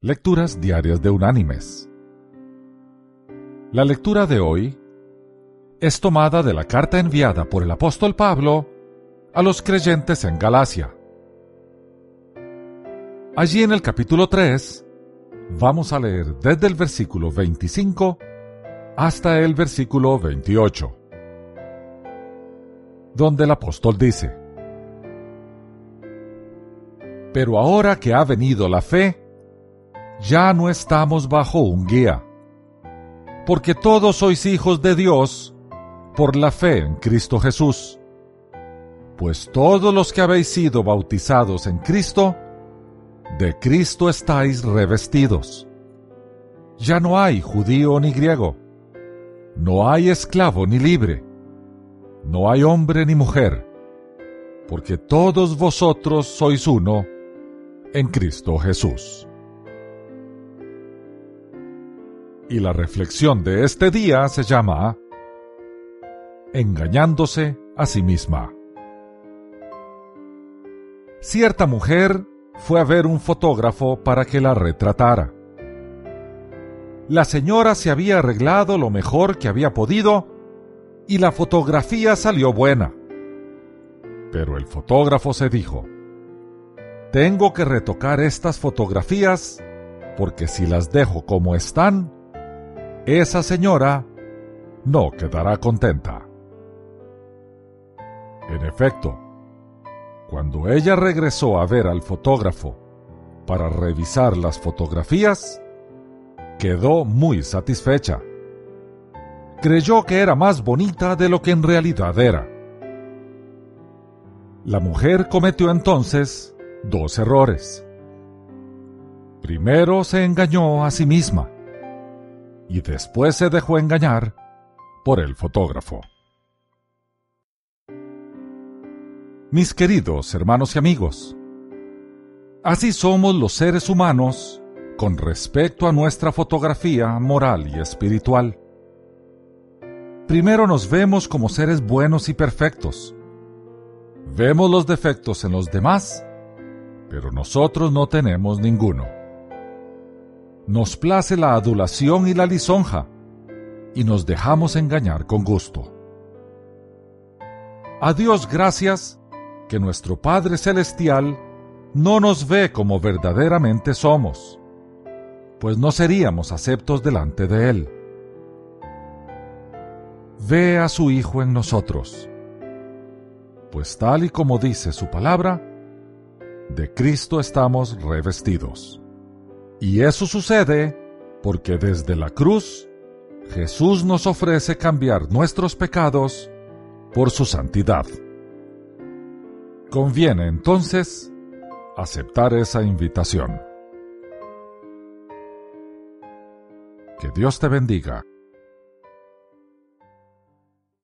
Lecturas Diarias de Unánimes. La lectura de hoy es tomada de la carta enviada por el apóstol Pablo a los creyentes en Galacia. Allí en el capítulo 3 vamos a leer desde el versículo 25 hasta el versículo 28, donde el apóstol dice, Pero ahora que ha venido la fe, ya no estamos bajo un guía, porque todos sois hijos de Dios por la fe en Cristo Jesús. Pues todos los que habéis sido bautizados en Cristo, de Cristo estáis revestidos. Ya no hay judío ni griego, no hay esclavo ni libre, no hay hombre ni mujer, porque todos vosotros sois uno en Cristo Jesús. Y la reflexión de este día se llama Engañándose a sí misma. Cierta mujer fue a ver un fotógrafo para que la retratara. La señora se había arreglado lo mejor que había podido y la fotografía salió buena. Pero el fotógrafo se dijo, tengo que retocar estas fotografías porque si las dejo como están, esa señora no quedará contenta. En efecto, cuando ella regresó a ver al fotógrafo para revisar las fotografías, quedó muy satisfecha. Creyó que era más bonita de lo que en realidad era. La mujer cometió entonces dos errores. Primero se engañó a sí misma y después se dejó engañar por el fotógrafo. Mis queridos hermanos y amigos, así somos los seres humanos con respecto a nuestra fotografía moral y espiritual. Primero nos vemos como seres buenos y perfectos. Vemos los defectos en los demás, pero nosotros no tenemos ninguno nos place la adulación y la lisonja, y nos dejamos engañar con gusto. A Dios gracias que nuestro Padre Celestial no nos ve como verdaderamente somos, pues no seríamos aceptos delante de Él. Ve a su Hijo en nosotros, pues tal y como dice su palabra, de Cristo estamos revestidos. Y eso sucede porque desde la cruz Jesús nos ofrece cambiar nuestros pecados por su santidad. Conviene entonces aceptar esa invitación. Que Dios te bendiga.